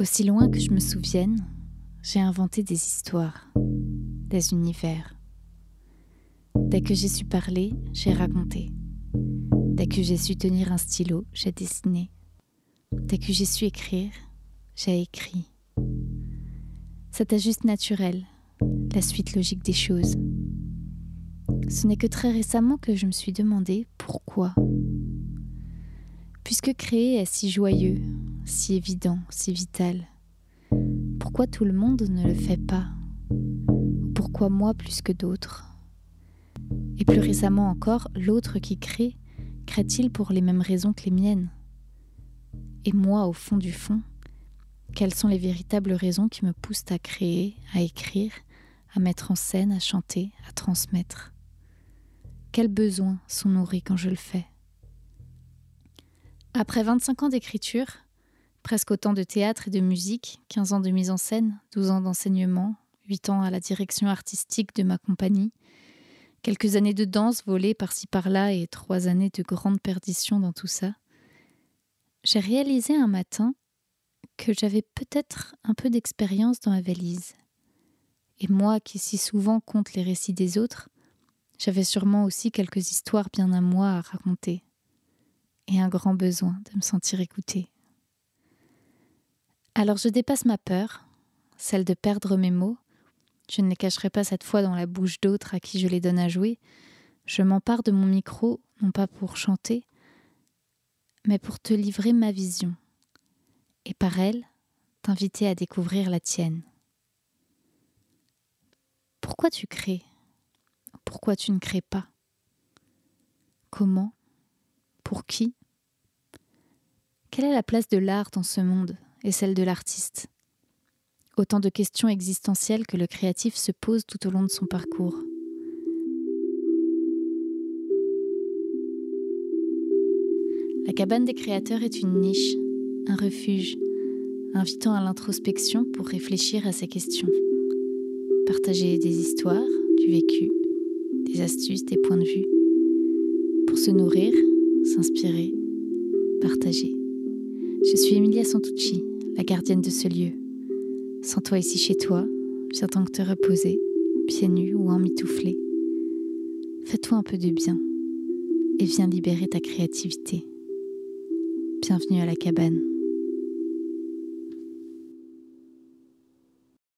Aussi loin que je me souvienne, j'ai inventé des histoires, des univers. Dès que j'ai su parler, j'ai raconté. Dès que j'ai su tenir un stylo, j'ai dessiné. Dès que j'ai su écrire, j'ai écrit. C'était juste naturel, la suite logique des choses. Ce n'est que très récemment que je me suis demandé pourquoi. Puisque créer est si joyeux, si évident, si vital, pourquoi tout le monde ne le fait pas? Pourquoi moi plus que d'autres? Et plus récemment encore, l'autre qui crée, crée-t-il pour les mêmes raisons que les miennes? Et moi, au fond du fond, quelles sont les véritables raisons qui me poussent à créer, à écrire, à mettre en scène, à chanter, à transmettre? Quels besoins sont nourris quand je le fais? Après 25 ans d'écriture, presque autant de théâtre et de musique, 15 ans de mise en scène, 12 ans d'enseignement, 8 ans à la direction artistique de ma compagnie, quelques années de danse volée par-ci par-là et trois années de grande perdition dans tout ça, j'ai réalisé un matin que j'avais peut-être un peu d'expérience dans ma valise. Et moi qui si souvent compte les récits des autres, j'avais sûrement aussi quelques histoires bien à moi à raconter, et un grand besoin de me sentir écoutée. Alors je dépasse ma peur, celle de perdre mes mots. Je ne les cacherai pas cette fois dans la bouche d'autres à qui je les donne à jouer. Je m'empare de mon micro, non pas pour chanter, mais pour te livrer ma vision, et par elle, t'inviter à découvrir la tienne. Pourquoi tu crées? Pourquoi tu ne crées pas? Comment? Pour qui? Quelle est la place de l'art dans ce monde? Et celle de l'artiste. Autant de questions existentielles que le créatif se pose tout au long de son parcours. La cabane des créateurs est une niche, un refuge, invitant à l'introspection pour réfléchir à ces questions. Partager des histoires, du vécu, des astuces, des points de vue. Pour se nourrir, s'inspirer, partager. Je suis Emilia Santucci, la gardienne de ce lieu. Sens-toi ici chez toi, viens que te reposer, pieds nus ou en mitouflé. Fais-toi un peu de bien et viens libérer ta créativité. Bienvenue à la cabane.